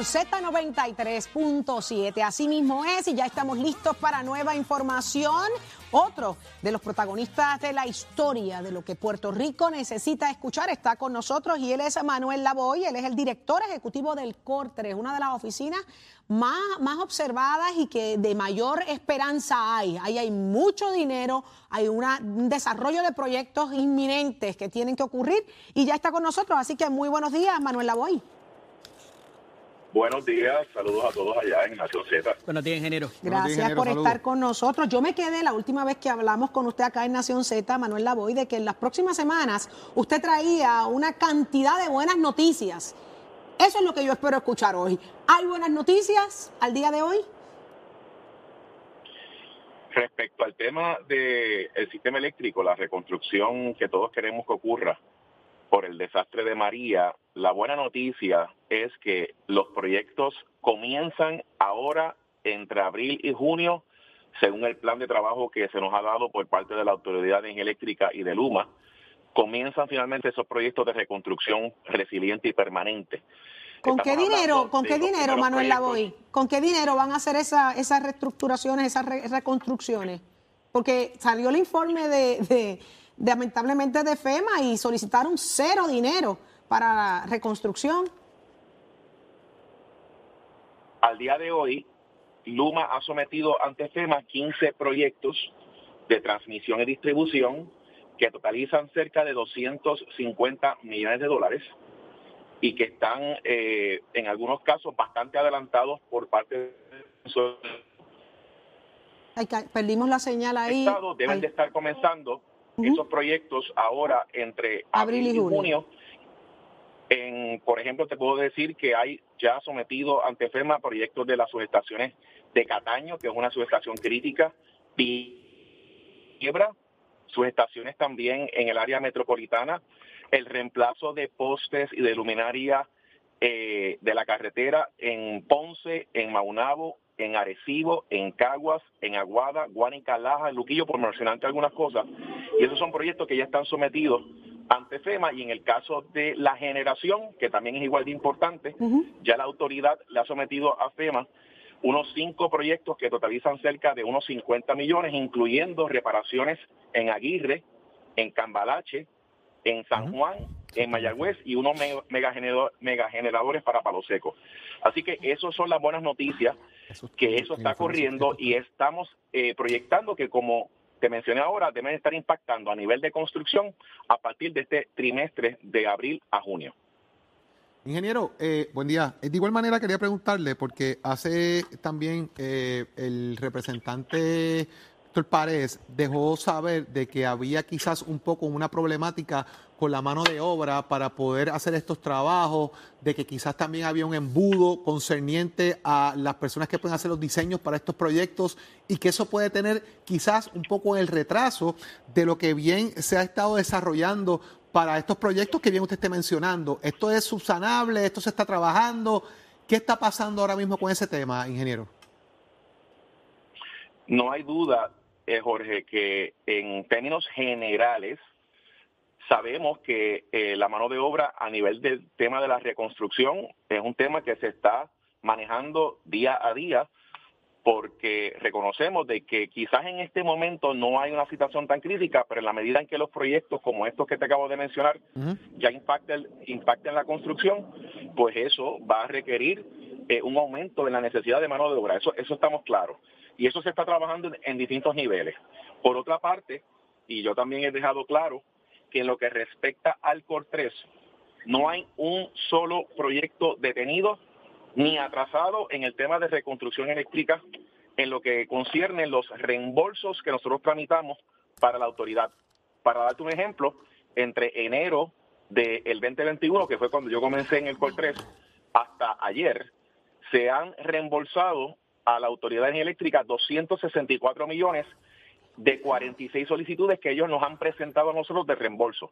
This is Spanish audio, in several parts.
por Z93.7. Así mismo es y ya estamos listos para nueva información. Otro de los protagonistas de la historia de lo que Puerto Rico necesita escuchar está con nosotros y él es Manuel Lavoy, él es el director ejecutivo del CORTRE, una de las oficinas más, más observadas y que de mayor esperanza hay. Ahí hay mucho dinero, hay un desarrollo de proyectos inminentes que tienen que ocurrir y ya está con nosotros. Así que muy buenos días, Manuel Lavoy. Buenos días, saludos a todos allá en Nación Z. Buenos días, ingeniero. Gracias por estar con nosotros. Yo me quedé la última vez que hablamos con usted acá en Nación Z, Manuel Lavoy, de que en las próximas semanas usted traía una cantidad de buenas noticias. Eso es lo que yo espero escuchar hoy. ¿Hay buenas noticias al día de hoy? Respecto al tema del sistema eléctrico, la reconstrucción que todos queremos que ocurra por el desastre de María, la buena noticia es que los proyectos comienzan ahora entre abril y junio, según el plan de trabajo que se nos ha dado por parte de la Autoridad de Energía Eléctrica y de Luma. Comienzan finalmente esos proyectos de reconstrucción resiliente y permanente. ¿Con qué dinero, con qué dinero, Manuel Lavoy? ¿Con qué dinero van a hacer esa, esas reestructuraciones, esas reconstrucciones? Porque salió el informe de lamentablemente de FEMA y solicitaron cero dinero para la reconstrucción. Al día de hoy, Luma ha sometido ante FEMA 15 proyectos de transmisión y distribución que totalizan cerca de 250 millones de dólares y que están eh, en algunos casos bastante adelantados por parte de perdimos la señal ahí. deben de estar comenzando esos proyectos ahora entre abril, y junio. En, por ejemplo, te puedo decir que hay ya sometido ante FEMA proyectos de las subestaciones de Cataño, que es una subestación crítica, Quiebra, subestaciones también en el área metropolitana, el reemplazo de postes y de luminaria eh, de la carretera en Ponce, en Maunabo, en Arecibo, en Caguas, en Aguada, Guanica, Laja, Luquillo, por mencionarte algunas cosas. Y esos son proyectos que ya están sometidos ante FEMA y en el caso de la generación, que también es igual de importante, ya la autoridad le ha sometido a FEMA unos cinco proyectos que totalizan cerca de unos 50 millones, incluyendo reparaciones en Aguirre, en Cambalache, en San Juan, en Mayagüez y unos megageneradores para Palo Seco. Así que esas son las buenas noticias, que eso está corriendo y estamos eh, proyectando que como te mencioné ahora, deben estar impactando a nivel de construcción a partir de este trimestre de abril a junio. Ingeniero, eh, buen día. De igual manera quería preguntarle, porque hace también eh, el representante Doctor Párez dejó saber de que había quizás un poco una problemática con la mano de obra para poder hacer estos trabajos, de que quizás también había un embudo concerniente a las personas que pueden hacer los diseños para estos proyectos y que eso puede tener quizás un poco el retraso de lo que bien se ha estado desarrollando para estos proyectos que bien usted esté mencionando. ¿Esto es subsanable? ¿Esto se está trabajando? ¿Qué está pasando ahora mismo con ese tema, ingeniero? No hay duda eh, Jorge, que en términos generales sabemos que eh, la mano de obra a nivel del tema de la reconstrucción es un tema que se está manejando día a día porque reconocemos de que quizás en este momento no hay una situación tan crítica, pero en la medida en que los proyectos como estos que te acabo de mencionar ya impacten, impacten la construcción, pues eso va a requerir eh, un aumento en la necesidad de mano de obra. Eso, eso estamos claros. Y eso se está trabajando en, distintos niveles. Por otra parte, y yo también he dejado claro que en lo que respecta al COR 3, no hay un solo proyecto detenido ni atrasado en el tema de reconstrucción eléctrica en lo que concierne los reembolsos que nosotros tramitamos para la autoridad. Para darte un ejemplo, entre enero del 2021, que fue cuando yo comencé en el COR 3, hasta ayer, se han reembolsado a la Autoridad de Energía Eléctrica 264 millones de 46 solicitudes que ellos nos han presentado a nosotros de reembolso.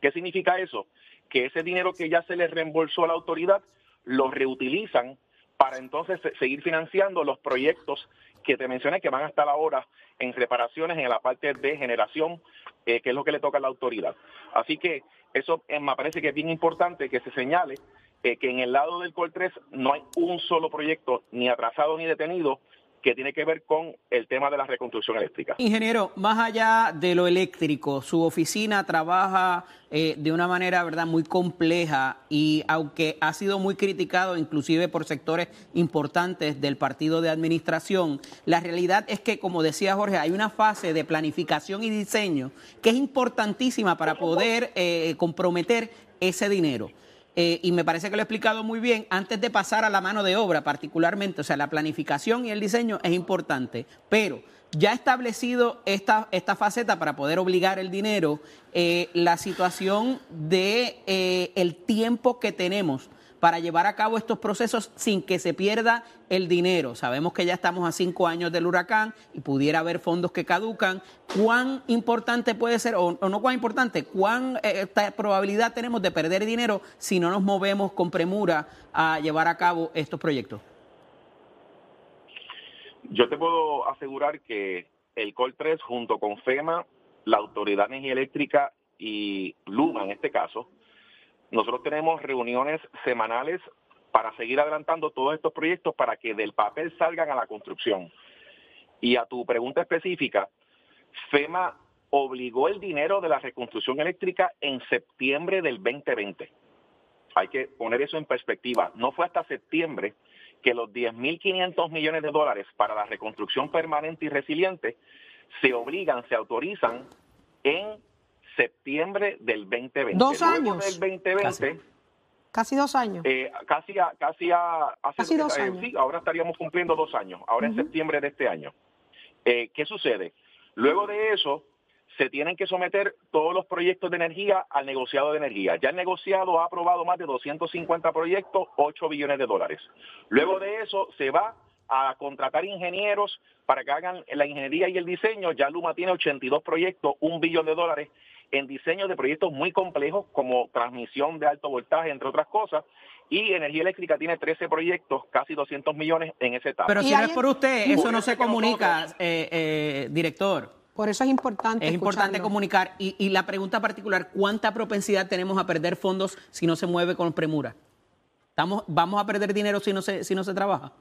¿Qué significa eso? Que ese dinero que ya se les reembolsó a la autoridad lo reutilizan para entonces seguir financiando los proyectos que te mencioné que van a estar ahora en reparaciones en la parte de generación, eh, que es lo que le toca a la autoridad. Así que eso eh, me parece que es bien importante que se señale eh, que en el lado del Col 3 no hay un solo proyecto ni atrasado ni detenido que tiene que ver con el tema de la reconstrucción eléctrica. Ingeniero, más allá de lo eléctrico, su oficina trabaja eh, de una manera verdad muy compleja y aunque ha sido muy criticado inclusive por sectores importantes del partido de administración, la realidad es que, como decía Jorge, hay una fase de planificación y diseño que es importantísima para poder eh, comprometer ese dinero. Eh, y me parece que lo he explicado muy bien, antes de pasar a la mano de obra particularmente, o sea, la planificación y el diseño es importante, pero ya establecido esta, esta faceta para poder obligar el dinero, eh, la situación de eh, el tiempo que tenemos para llevar a cabo estos procesos sin que se pierda el dinero. Sabemos que ya estamos a cinco años del huracán y pudiera haber fondos que caducan. ¿Cuán importante puede ser, o, no cuán importante, cuán eh, probabilidad tenemos de perder dinero si no nos movemos con premura a llevar a cabo estos proyectos? Yo te puedo asegurar que el COL 3 junto con FEMA, la Autoridad de Energía Eléctrica y Luma en este caso, nosotros tenemos reuniones semanales para seguir adelantando todos estos proyectos para que del papel salgan a la construcción. Y a tu pregunta específica, FEMA obligó el dinero de la reconstrucción eléctrica en septiembre del 2020. Hay que poner eso en perspectiva. No fue hasta septiembre que los 10.500 millones de dólares para la reconstrucción permanente y resiliente se obligan, se autorizan en septiembre del 2020. Dos años. del 2020. Casi. dos años. Eh, casi a, casi a, casi dos eh, años. Sí, ahora estaríamos cumpliendo dos años, ahora en septiembre de este año. Eh, ¿Qué sucede? Luego de eso, se tienen que someter todos los proyectos de energía al negociado de energía. Ya el negociado ha aprobado más de 250 proyectos, 8 billones de dólares. Luego de eso, se va a contratar ingenieros para que hagan la ingeniería y el diseño. Ya Luma tiene 82 proyectos, un billón de dólares en diseño de proyectos muy complejos como transmisión de alto voltaje, entre otras cosas. Y Energía Eléctrica tiene 13 proyectos, casi 200 millones en ese etapa. Pero si no es por usted, eso no se comunica, eh, eh, director. Por eso es importante. Es importante comunicar. Y, y, la pregunta particular, ¿cuánta propensidad tenemos a perder fondos si no se mueve con premura? ¿Estamos, ¿Vamos a perder dinero si no se, si no se trabaja?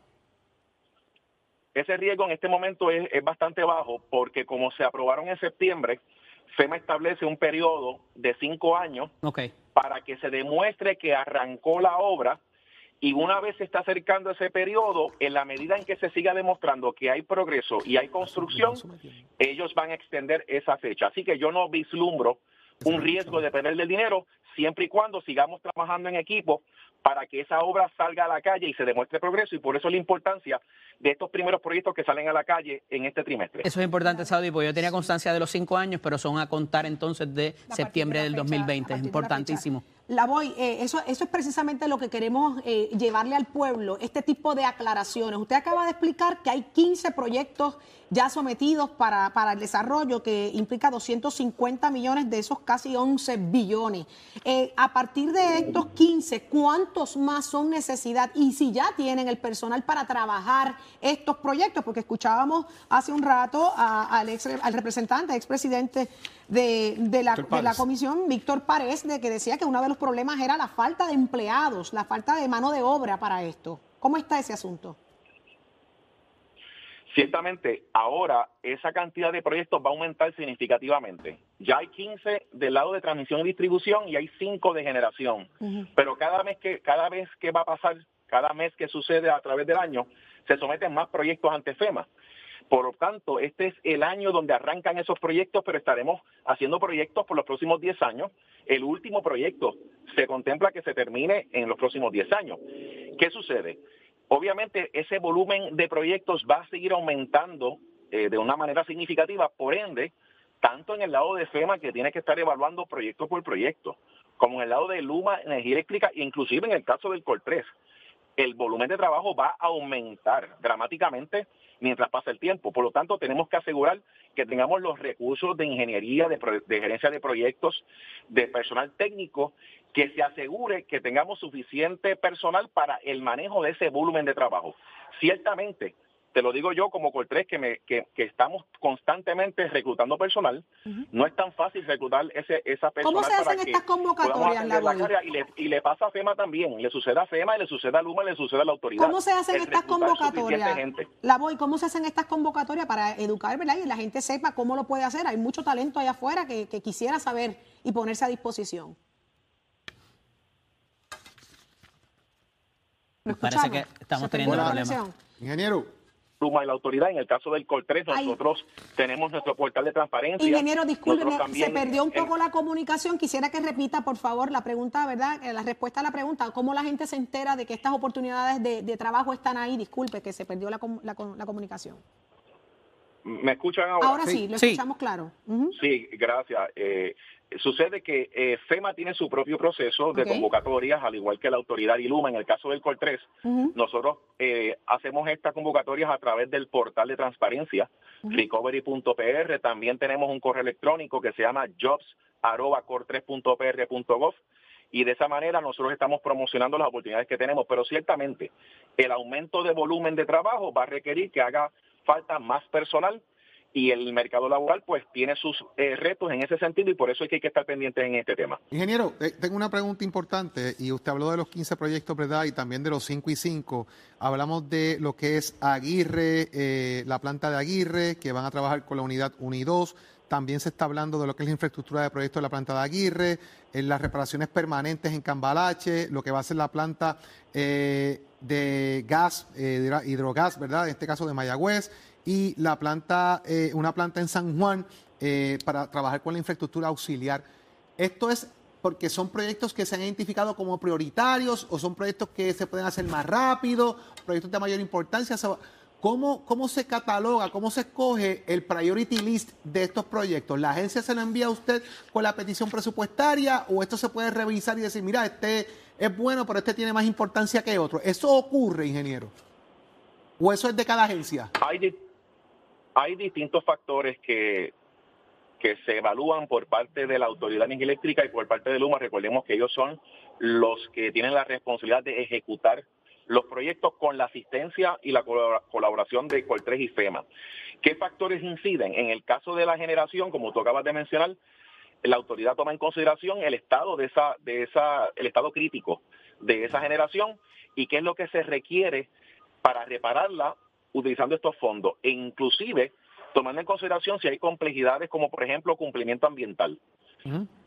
Ese riesgo en este momento es, es bastante bajo porque como se aprobaron en septiembre, FEMA establece un periodo de cinco años para que se demuestre que arrancó la obra y una vez se está acercando ese periodo, en la medida en que se siga demostrando que hay progreso y hay construcción, ellos van a extender esa fecha. Así que yo no vislumbro un riesgo de perder el dinero siempre y cuando sigamos trabajando en equipo para que esa obra salga a la calle y se demuestre progreso. Y por eso la importancia de estos primeros proyectos que salen a la calle en este trimestre. Eso es importante, Saudi, porque yo tenía constancia de los cinco años, pero son a contar entonces de septiembre del 2020. Es importantísimo. La voy, eh, eso, eso es precisamente lo que queremos eh, llevarle al pueblo, este tipo de aclaraciones. Usted acaba de explicar que hay 15 proyectos ya sometidos para, para el desarrollo que implica 250 millones de esos casi 11 billones. Eh, a partir de estos 15, ¿cuántos más son necesidad? Y si ya tienen el personal para trabajar estos proyectos, porque escuchábamos hace un rato al, ex, al representante, expresidente de, de, la, de la comisión, Víctor Párez, de que decía que uno de los problemas era la falta de empleados, la falta de mano de obra para esto. ¿Cómo está ese asunto? Ciertamente, ahora esa cantidad de proyectos va a aumentar significativamente. Ya hay 15 del lado de transmisión y distribución y hay 5 de generación. Pero cada mes que cada vez que va a pasar, cada mes que sucede a través del año, se someten más proyectos ante FEMA. Por lo tanto, este es el año donde arrancan esos proyectos, pero estaremos haciendo proyectos por los próximos 10 años. El último proyecto se contempla que se termine en los próximos 10 años. ¿Qué sucede? Obviamente ese volumen de proyectos va a seguir aumentando eh, de una manera significativa, por ende, tanto en el lado de FEMA que tiene que estar evaluando proyecto por proyecto, como en el lado de Luma Energía Eléctrica, inclusive en el caso del COL 3, el volumen de trabajo va a aumentar dramáticamente mientras pasa el tiempo. Por lo tanto, tenemos que asegurar que tengamos los recursos de ingeniería, de, de gerencia de proyectos, de personal técnico que se asegure que tengamos suficiente personal para el manejo de ese volumen de trabajo. Ciertamente, te lo digo yo como Coltrés, que, me, que, que estamos constantemente reclutando personal. No es tan fácil reclutar ese, esa personal. ¿Cómo se hacen estas convocatorias, la, la y, le, y le pasa a FEMA también. Le sucede a FEMA, y le sucede a Luma, y le sucede a la autoridad. ¿Cómo se hacen estas convocatorias? La voy, ¿cómo se hacen estas convocatorias para educar, verdad? Y la gente sepa cómo lo puede hacer. Hay mucho talento allá afuera que, que quisiera saber y ponerse a disposición. Parece que estamos teniendo problemas. Ingeniero, Luma y la autoridad. En el caso del COL3, nosotros tenemos nuestro portal de transparencia. Ingeniero, discúlpeme, se perdió un poco la comunicación. Quisiera que repita, por favor, la pregunta, ¿verdad? Eh, la respuesta a la pregunta. ¿Cómo la gente se entera de que estas oportunidades de, trabajo están ahí? Disculpe, que se perdió la, la, comunicación. ¿Me escuchan ahora? Ahora sí, lo escuchamos claro. Sí, gracias. Eh, Sucede que eh, FEMA tiene su propio proceso de convocatorias, al igual que la autoridad Iluma. En el caso del COL 3, nosotros eh, hacemos estas convocatorias a través del portal de transparencia, recovery.pr. También tenemos un correo electrónico que se llama jobs.cor3.pr.gov. Y de esa manera nosotros estamos promocionando las oportunidades que tenemos. Pero ciertamente, el aumento de volumen de trabajo va a requerir que haga falta más personal y el mercado laboral pues tiene sus eh, retos en ese sentido y por eso hay que estar pendientes en este tema. Ingeniero, eh, tengo una pregunta importante y usted habló de los 15 proyectos, ¿verdad? Y también de los 5 y 5. Hablamos de lo que es Aguirre, eh, la planta de Aguirre, que van a trabajar con la unidad 1 y 2. También se está hablando de lo que es la infraestructura de proyectos de la planta de Aguirre, en las reparaciones permanentes en Cambalache, lo que va a ser la planta de gas, de hidrogas, ¿verdad? En este caso de Mayagüez y la planta, eh, una planta en San Juan eh, para trabajar con la infraestructura auxiliar. Esto es porque son proyectos que se han identificado como prioritarios o son proyectos que se pueden hacer más rápido, proyectos de mayor importancia. ¿Cómo, ¿Cómo se cataloga, cómo se escoge el priority list de estos proyectos? ¿La agencia se lo envía a usted con la petición presupuestaria o esto se puede revisar y decir, mira, este es bueno, pero este tiene más importancia que otro? ¿Eso ocurre, ingeniero? ¿O eso es de cada agencia? Hay distintos factores que, que se evalúan por parte de la Autoridad Eléctrica y por parte de Luma. Recordemos que ellos son los que tienen la responsabilidad de ejecutar los proyectos con la asistencia y la colaboración de Coltres y FEMA. ¿Qué factores inciden? En el caso de la generación, como tú acabas de mencionar, la autoridad toma en consideración el estado de esa, de esa, el estado crítico de esa generación y qué es lo que se requiere para repararla utilizando estos fondos e inclusive tomando en consideración si hay complejidades como por ejemplo cumplimiento ambiental.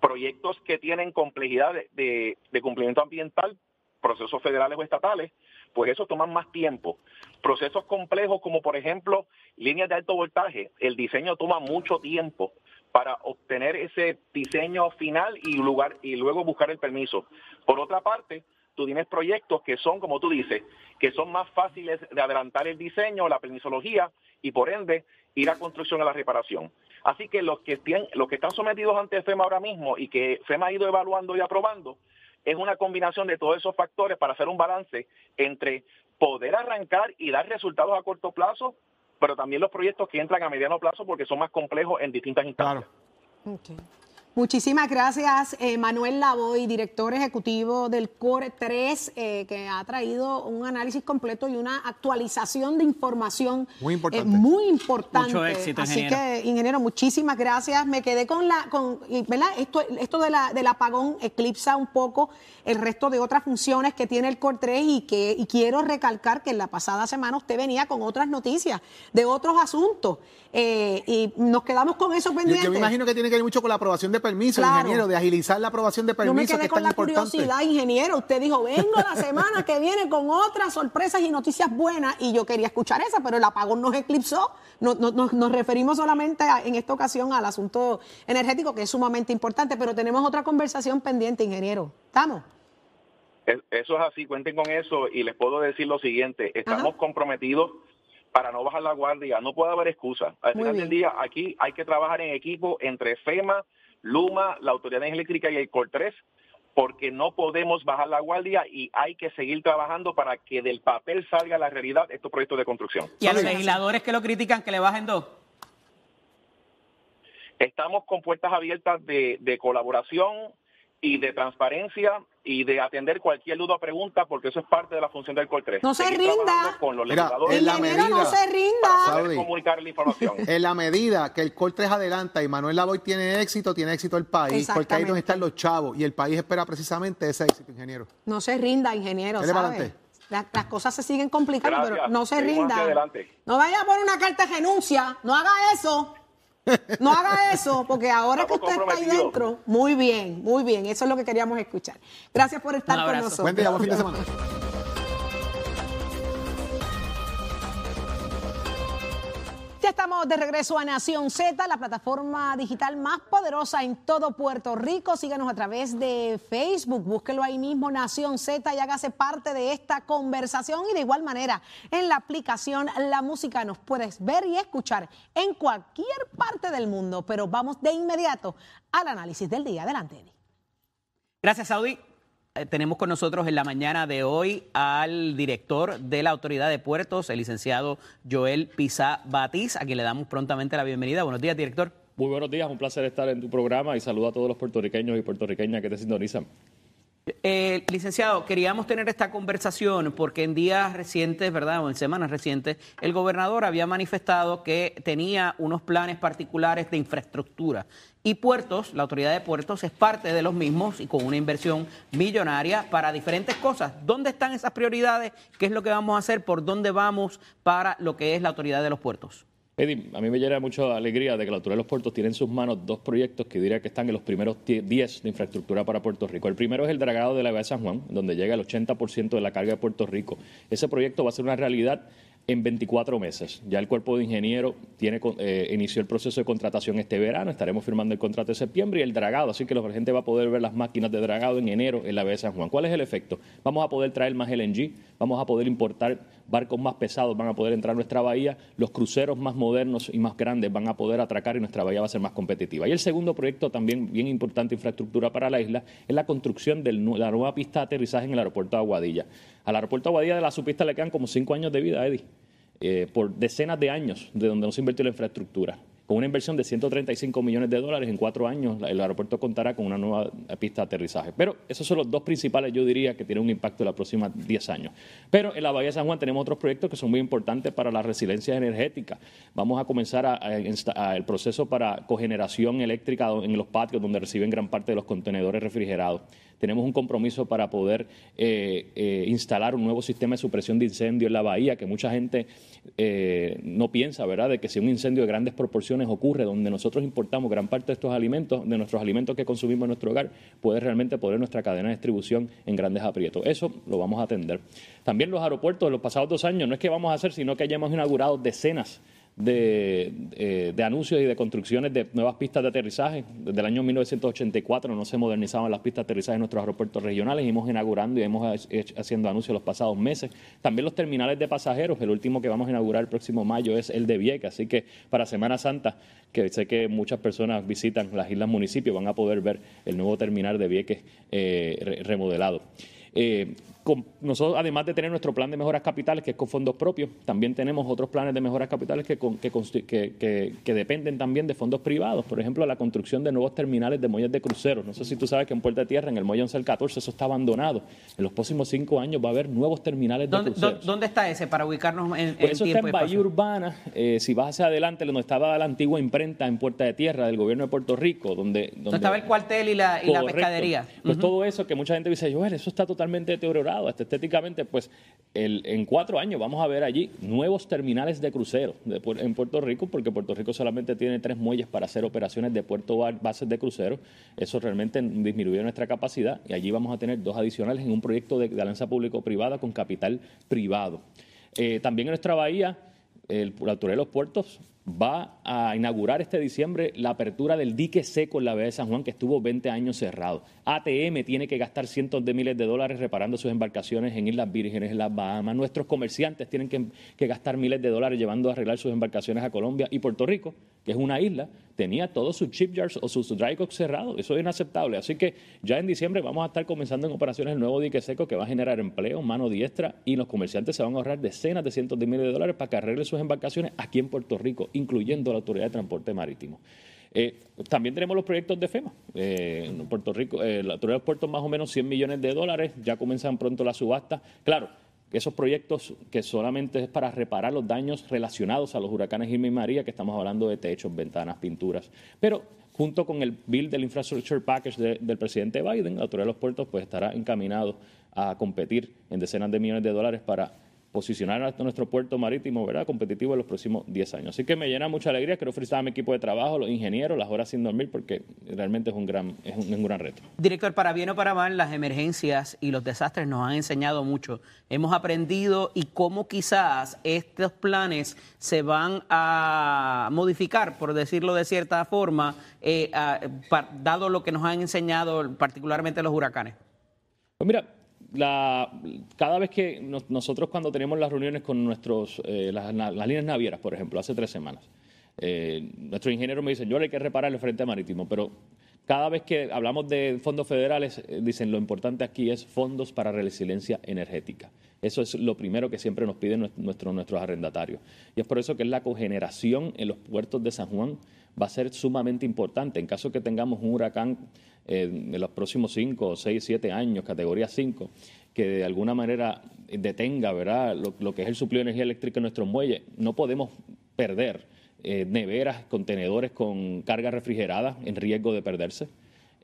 Proyectos que tienen complejidad de, cumplimiento ambiental, procesos federales o estatales, pues eso toman más tiempo. Procesos complejos como por ejemplo líneas de alto voltaje, el diseño toma mucho tiempo para obtener ese diseño final y lugar y luego buscar el permiso. Por otra parte, tú tienes proyectos que son, como tú dices, que son más fáciles de adelantar el diseño, la permisología y por ende ir a construcción a la reparación. Así que los que, tienen, los que están sometidos ante FEMA ahora mismo y que FEMA ha ido evaluando y aprobando, es una combinación de todos esos factores para hacer un balance entre poder arrancar y dar resultados a corto plazo, pero también los proyectos que entran a mediano plazo porque son más complejos en distintas instancias. Muchísimas gracias, eh, Manuel Lavoy, director ejecutivo del Core 3, eh, que ha traído un análisis completo y una actualización de información muy importante. Eh, muy importante. Mucho éxito, Así que, ingeniero, muchísimas gracias. Me quedé con la, con, ¿verdad? Esto, esto de la, del apagón eclipsa un poco el resto de otras funciones que tiene el Core 3 y que y quiero recalcar que en la pasada semana usted venía con otras noticias de otros asuntos y nos quedamos con eso pendientes. Yo, me imagino que tiene que ver mucho con la aprobación de permiso, ingeniero, de agilizar la aprobación de permisos. Yo me quedé con la curiosidad, ingeniero. Usted dijo, vengo la semana que viene con otras sorpresas y noticias buenas y yo quería escuchar esa, pero el apagón nos eclipsó. nos referimos solamente en esta ocasión al asunto energético, que es sumamente importante, pero tenemos otra conversación pendiente, ingeniero. ¿Estamos? Eso es así, cuenten con eso y les puedo decir lo siguiente, estamos comprometidos para no bajar la guardia. No puede haber excusa. Al final del día, aquí hay que trabajar en equipo entre FEMA, Luma, la Autoridad Eléctrica y el COR3, porque no podemos bajar la guardia y hay que seguir trabajando para que del papel salga la realidad estos proyectos de construcción. ¿Y a los legisladores que lo critican que le bajen dos? Estamos con puertas abiertas de, de colaboración y de transparencia y de atender cualquier duda o pregunta, porque eso es parte de la función del COR 3. No se Seguir rinda. Con los Mira, legisladores en la medida- no se rinda. para poder Saudi. comunicar la información. En la medida que el Cortes adelanta y Manuel Lavoy tiene éxito, tiene éxito el país, porque ahí es donde están los chavos y el país espera precisamente ese éxito, ingeniero. No se rinda, ingeniero, ¿sabe? La- las cosas se siguen complicando, Gracias. pero no se Seguimos rinda. No vaya a poner una carta de renuncia, no haga eso. No haga eso, porque ahora que usted está ahí dentro, muy bien, muy bien, eso es lo que queríamos escuchar. Gracias por estar Un con nosotros. Buen día, buen fin de semana. Ya estamos de regreso a Nación Z, la plataforma digital más poderosa en todo Puerto Rico. Síganos a través de Facebook, búsquelo ahí mismo, Nación Z, y hágase parte de esta conversación. Y de igual manera, en la aplicación La Música nos puedes ver y escuchar en cualquier parte del mundo. Pero vamos de inmediato al análisis del día. Adelante, Eddie. Gracias, Saudi. Eh, tenemos con nosotros en la mañana de hoy al director de la Autoridad de Puertos, el licenciado Joel Pizá Batiz, a quien le damos prontamente la bienvenida. Buenos días, director. Muy buenos días, un placer estar en tu programa y saludo a todos los puertorriqueños y puertorriqueñas que te sintonizan. Eh, licenciado, queríamos tener esta conversación porque en días recientes, ¿verdad? O en semanas recientes, el gobernador había manifestado que tenía unos planes particulares de infraestructura. Y Puertos, la autoridad de Puertos, es parte de los mismos y con una inversión millonaria para diferentes cosas. ¿Dónde están esas prioridades? ¿Qué es lo que vamos a hacer? ¿Por dónde vamos para lo que es la autoridad de los puertos? Eddie, a mí me llena mucha alegría de que la Autoridad de los Puertos tiene en sus manos dos proyectos que diría que están en los primeros 10 de infraestructura para Puerto Rico. El primero es el dragado de la Bahía de San Juan, donde llega el 80% de la carga de Puerto Rico. Ese proyecto va a ser una realidad en 24 meses. Ya el cuerpo de ingenieros tiene, eh, inició el proceso de contratación este verano, estaremos firmando el contrato de septiembre y el dragado, así que la gente va a poder ver las máquinas de dragado en enero en la Bahía de San Juan. ¿Cuál es el efecto? Vamos a poder traer más LNG, vamos a poder importar barcos más pesados, van a poder entrar a nuestra bahía, los cruceros más modernos y más grandes van a poder atracar y nuestra bahía va a ser más competitiva. Y el segundo proyecto también bien importante infraestructura para la isla es la construcción de la nueva pista de aterrizaje en el aeropuerto de Aguadilla. Al aeropuerto de Aguadilla de la subpista le quedan como cinco años de vida, Eddie eh, por decenas de años de donde no se invirtió la infraestructura. Con una inversión de 135 millones de dólares en cuatro años, el aeropuerto contará con una nueva pista de aterrizaje. Pero esos son los dos principales, yo diría, que tienen un impacto en los próximos 10 años. Pero en la Bahía de San Juan tenemos otros proyectos que son muy importantes para la resiliencia energética. Vamos a comenzar a, el proceso para cogeneración eléctrica en los patios donde reciben gran parte de los contenedores refrigerados tenemos un compromiso para poder eh, eh, instalar un nuevo sistema de supresión de incendio en la bahía, que mucha gente eh, no piensa, ¿verdad?, de que si un incendio de grandes proporciones ocurre, donde nosotros importamos gran parte de estos alimentos, de nuestros alimentos que consumimos en nuestro hogar, puede realmente poner nuestra cadena de distribución en grandes aprietos. Eso lo vamos a atender. También los aeropuertos de los pasados dos años, no es que vamos a hacer, sino que hayamos inaugurado decenas de, eh, de, anuncios y de construcciones de nuevas pistas de aterrizaje. Desde el año 1984 no se modernizaban las pistas de aterrizaje en nuestros aeropuertos regionales hemos inaugurando y hemos hecho, haciendo anuncios los pasados meses. También los terminales de pasajeros, el último que vamos a inaugurar el próximo mayo es el de Vieques, así que para Semana Santa, que sé que muchas personas visitan las islas municipios, van a poder ver el nuevo terminal de Vieques eh, re remodelado. Eh, con nosotros, además de tener nuestro plan de mejoras capitales, que es con fondos propios, también tenemos otros planes de mejoras capitales que, que, que, que, dependen también de fondos privados. Por ejemplo, la construcción de nuevos terminales de muelles de cruceros. No sé si tú sabes que en Puerta de Tierra, en el muelle 11 al 14, eso está abandonado. En los próximos cinco años va a haber nuevos terminales de ¿Dónde, cruceros. ¿Dónde está ese para ubicarnos en, pues en eso tiempo está en Bahía Urbana. Eh, si vas hacia adelante, donde estaba la antigua imprenta en Puerta de Tierra del gobierno de Puerto Rico, donde... donde estaba el cuartel y la, y la Correcto. pescadería. Pues Ujú. todo eso que mucha gente dice, Joel, eso está totalmente deteriorado, estéticamente, pues en cuatro años vamos a ver allí nuevos terminales de crucero en Puerto Rico, porque Puerto Rico solamente tiene tres muelles para hacer operaciones de puerto ba- bases de crucero. Eso realmente disminuye nuestra capacidad y allí vamos a tener dos adicionales en un proyecto de, alianza público-privada con capital privado. Eh, también en nuestra bahía, el, la Autoridad de los Puertos va a inaugurar este diciembre la apertura del dique seco en la bahía de San Juan, que estuvo 20 años cerrado. ATM tiene que gastar cientos de miles de dólares reparando sus embarcaciones en Islas Vírgenes, en las Bahamas. Nuestros comerciantes tienen que, que gastar miles de dólares llevando a arreglar sus embarcaciones a Colombia. Y Puerto Rico, que es una isla, tenía todos sus shipyards o sus dry docks cerrados. Eso es inaceptable. Así que ya en diciembre vamos a estar comenzando en operaciones el nuevo dique seco que va a generar empleo, mano diestra, y los comerciantes se van a ahorrar decenas de cientos de miles de dólares para que arreglen sus embarcaciones aquí en Puerto Rico, incluyendo la Autoridad de Transporte Marítimo. Eh, también tenemos los proyectos de FEMA. Eh, en Puerto Rico, eh, la Autoridad de Puertos, más o menos 100 millones de dólares. Ya comienzan pronto las subastas. Claro, esos proyectos que solamente es para reparar los daños relacionados a los huracanes Irma y María, que estamos hablando de techos, ventanas, pinturas. Pero junto con el bill del Infrastructure Package del presidente Biden, la Autoridad de los Puertos pues estará encaminado a competir en decenas de millones de dólares para posicionar a nuestro puerto marítimo ¿verdad? competitivo en los próximos 10 años. Así que me llena mucha alegría. Quiero felicitar a mi equipo de trabajo, los ingenieros, las horas sin dormir, porque realmente es un gran, es un, gran reto. Director, para bien o para mal, las emergencias y los desastres nos han enseñado mucho. Hemos aprendido y cómo quizás estos planes se van a modificar, por decirlo de cierta forma, eh, dado lo que nos han enseñado particularmente los huracanes. Pues mira, la, cada vez que nosotros cuando tenemos las reuniones con nuestros, eh, las, líneas navieras, por ejemplo, hace tres semanas, eh, nuestros ingenieros me dicen, yo le hay que reparar el frente marítimo, pero cada vez que hablamos de fondos federales, eh, dicen, lo importante aquí es fondos para resiliencia energética. Eso es lo primero que siempre nos piden nuestros, nuestros arrendatarios. Y es por eso que la cogeneración en los puertos de San Juan va a ser sumamente importante. En caso que tengamos un huracán en los próximos 5, 6, 7 años, categoría 5, que de alguna manera detenga ¿verdad? Lo, que es el suplido de energía eléctrica en nuestros muelles, no podemos perder eh, neveras, contenedores con carga refrigerada en riesgo de perderse,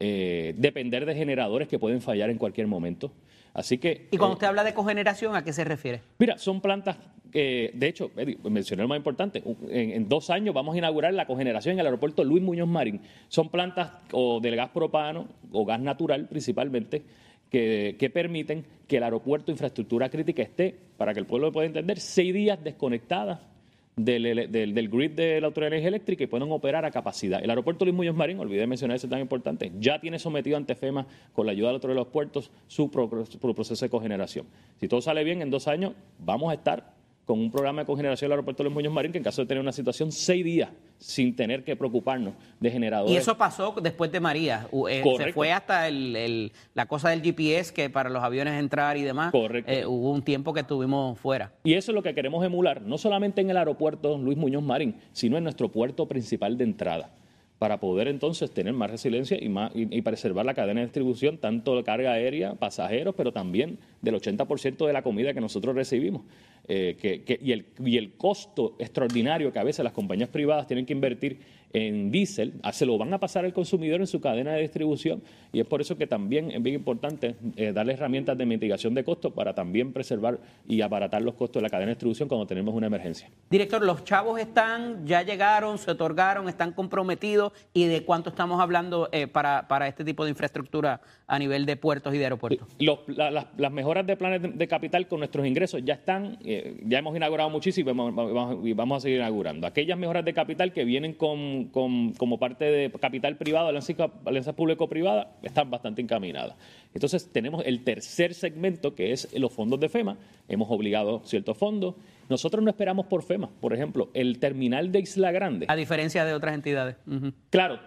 eh, depender de generadores que pueden fallar en cualquier momento. Así que, y cuando eh, usted habla de cogeneración, ¿a qué se refiere? Mira, son plantas de hecho, mencioné lo más importante, en, dos años vamos a inaugurar la cogeneración en el aeropuerto Luis Muñoz Marín. Son plantas o del gas propano o gas natural principalmente, que, que, permiten que el aeropuerto, infraestructura crítica, esté, para que el pueblo pueda entender, seis días desconectada del, del, grid de la Autoridad de Energía Eléctrica y puedan operar a capacidad. El aeropuerto Luis Muñoz Marín, olvidé mencionar eso tan importante, ya tiene sometido ante FEMA, con la ayuda de la Autoridad de los Puertos, su proceso de cogeneración. Si todo sale bien, en dos años vamos a estar con un programa de cogeneración del aeropuerto de los Muñoz Marín que en caso de tener una situación seis días sin tener que preocuparnos de generadores. Y eso pasó después de María. Eh, se fue hasta el, la cosa del GPS que para los aviones entrar y demás. Correcto. Eh, hubo un tiempo que estuvimos fuera. Y eso es lo que queremos emular, no solamente en el aeropuerto Luis Muñoz Marín, sino en nuestro puerto principal de entrada para poder entonces tener más resiliencia y, más, y, preservar la cadena de distribución, tanto de carga aérea, pasajeros, pero también del 80% de la comida que nosotros recibimos. Eh, que, y, el, y el costo extraordinario que a veces las compañías privadas tienen que invertir en diésel, ah, se lo van a pasar al consumidor en su cadena de distribución y es por eso que también es bien importante eh, darle herramientas de mitigación de costos para también preservar y abaratar los costos de la cadena de distribución cuando tenemos una emergencia. Director, los chavos están, ya llegaron, se otorgaron, están comprometidos y de cuánto estamos hablando eh, para, para, este tipo de infraestructura a nivel de puertos y de aeropuertos. las mejoras de planes de, capital con nuestros ingresos ya están, eh, ya hemos inaugurado muchísimo y vamos a seguir inaugurando. Aquellas mejoras de capital que vienen con como parte de capital privado, alianza, alianza público-privada, están bastante encaminadas. Entonces tenemos el tercer segmento que es los fondos de FEMA. Hemos obligado ciertos fondos. Nosotros no esperamos por FEMA. Por ejemplo, el terminal de Isla Grande. A diferencia de otras entidades. Claro,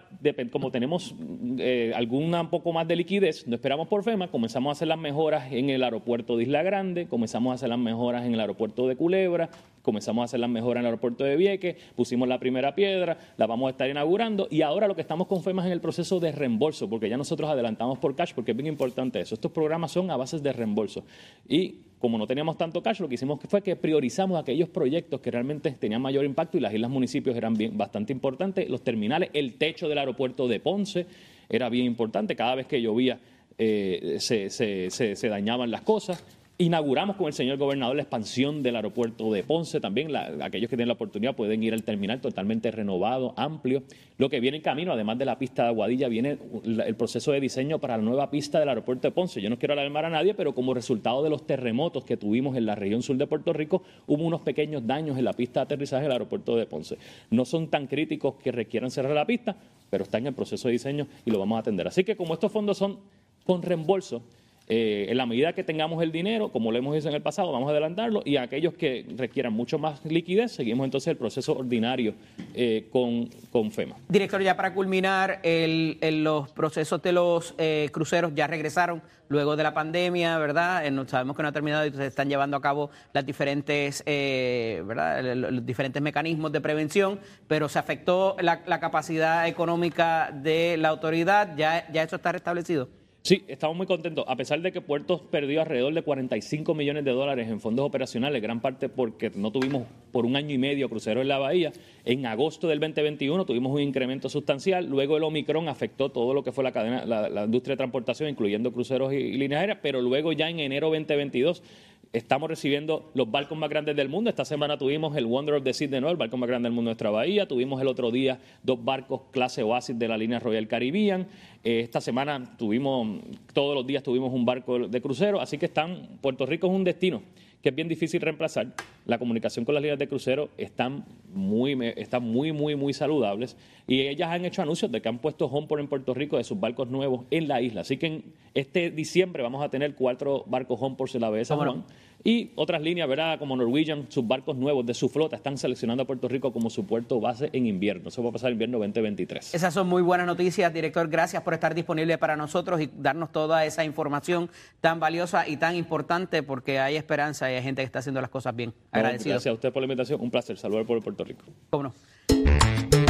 como tenemos eh, alguna un poco más de liquidez, no esperamos por FEMA. Comenzamos a hacer las mejoras en el aeropuerto de Isla Grande, comenzamos a hacer las mejoras en el aeropuerto de Culebra, comenzamos a hacer las mejoras en el aeropuerto de Vieques, pusimos la primera piedra, la vamos a estar inaugurando y ahora lo que estamos con FEMA es en el proceso de reembolso, porque ya nosotros adelantamos por cash, porque es bien importante eso. Estos programas son a bases de reembolso. Y como no teníamos tanto cash, lo que hicimos fue que priorizamos aquellos proyectos que realmente tenían mayor impacto y las islas municipios eran bastante importantes. Los terminales, el techo del aeropuerto de Ponce era bien importante. Cada vez que llovía eh, se, se dañaban las cosas. Inauguramos con el señor gobernador la expansión del aeropuerto de Ponce también. aquellos que tienen la oportunidad pueden ir al terminal totalmente renovado, amplio. Lo que viene en camino, además de la pista de Aguadilla, viene el proceso de diseño para la nueva pista del aeropuerto de Ponce. Yo no quiero alarmar a nadie, pero como resultado de los terremotos que tuvimos en la región sur de Puerto Rico, hubo unos pequeños daños en la pista de aterrizaje del aeropuerto de Ponce. No son tan críticos que requieran cerrar la pista, pero está en el proceso de diseño y lo vamos a atender. Así que como estos fondos son con reembolso, Eh, en la medida que tengamos el dinero, como lo hemos hecho en el pasado, vamos a adelantarlo y aquellos que requieran mucho más liquidez, seguimos entonces el proceso ordinario eh, con, con, FEMA. Director, ya para culminar, el, los procesos de los eh, cruceros ya regresaron luego de la pandemia, ¿verdad? sabemos que no ha terminado y se están llevando a cabo las diferentes, ¿verdad? los diferentes mecanismos de prevención, pero se afectó la, la capacidad económica de la autoridad, ¿ya, ya eso está restablecido? Sí, estamos muy contentos. A pesar de que Puerto perdió alrededor de 45 millones de dólares en fondos operacionales, gran parte porque no tuvimos por un año y medio cruceros en la bahía, en agosto del 2021 tuvimos un incremento sustancial. Luego el Omicron afectó todo lo que fue la cadena, la, industria de transportación, incluyendo cruceros y, y líneas aéreas, pero luego ya en enero 2022 Estamos recibiendo los barcos más grandes del mundo. Esta semana tuvimos el Wonder of the Sea de nuevo, el barco más grande del mundo de nuestra bahía. Tuvimos el otro día dos barcos clase Oasis de la línea Royal Caribbean. Eh, esta semana tuvimos, todos los días tuvimos un barco de crucero. Así que están, Puerto Rico es un destino que es bien difícil reemplazar. La comunicación con las líneas de crucero están muy, están muy, muy, muy saludables y ellas han hecho anuncios de que han puesto Homeport en Puerto Rico de sus barcos nuevos en la isla. Así que en este diciembre vamos a tener cuatro barcos Homeport en la BS Juan. Y otras líneas, ¿verdad? Como Norwegian, sus barcos nuevos de su flota están seleccionando a Puerto Rico como su puerto base en invierno. Eso va a pasar invierno 2023. Esas son muy buenas noticias, director. Gracias por estar disponible para nosotros y darnos toda esa información tan valiosa y tan importante porque hay esperanza y hay gente que está haciendo las cosas bien. Agradecido. gracias a usted por la invitación. Un placer. Saludar por Puerto Rico. ¿Cómo no?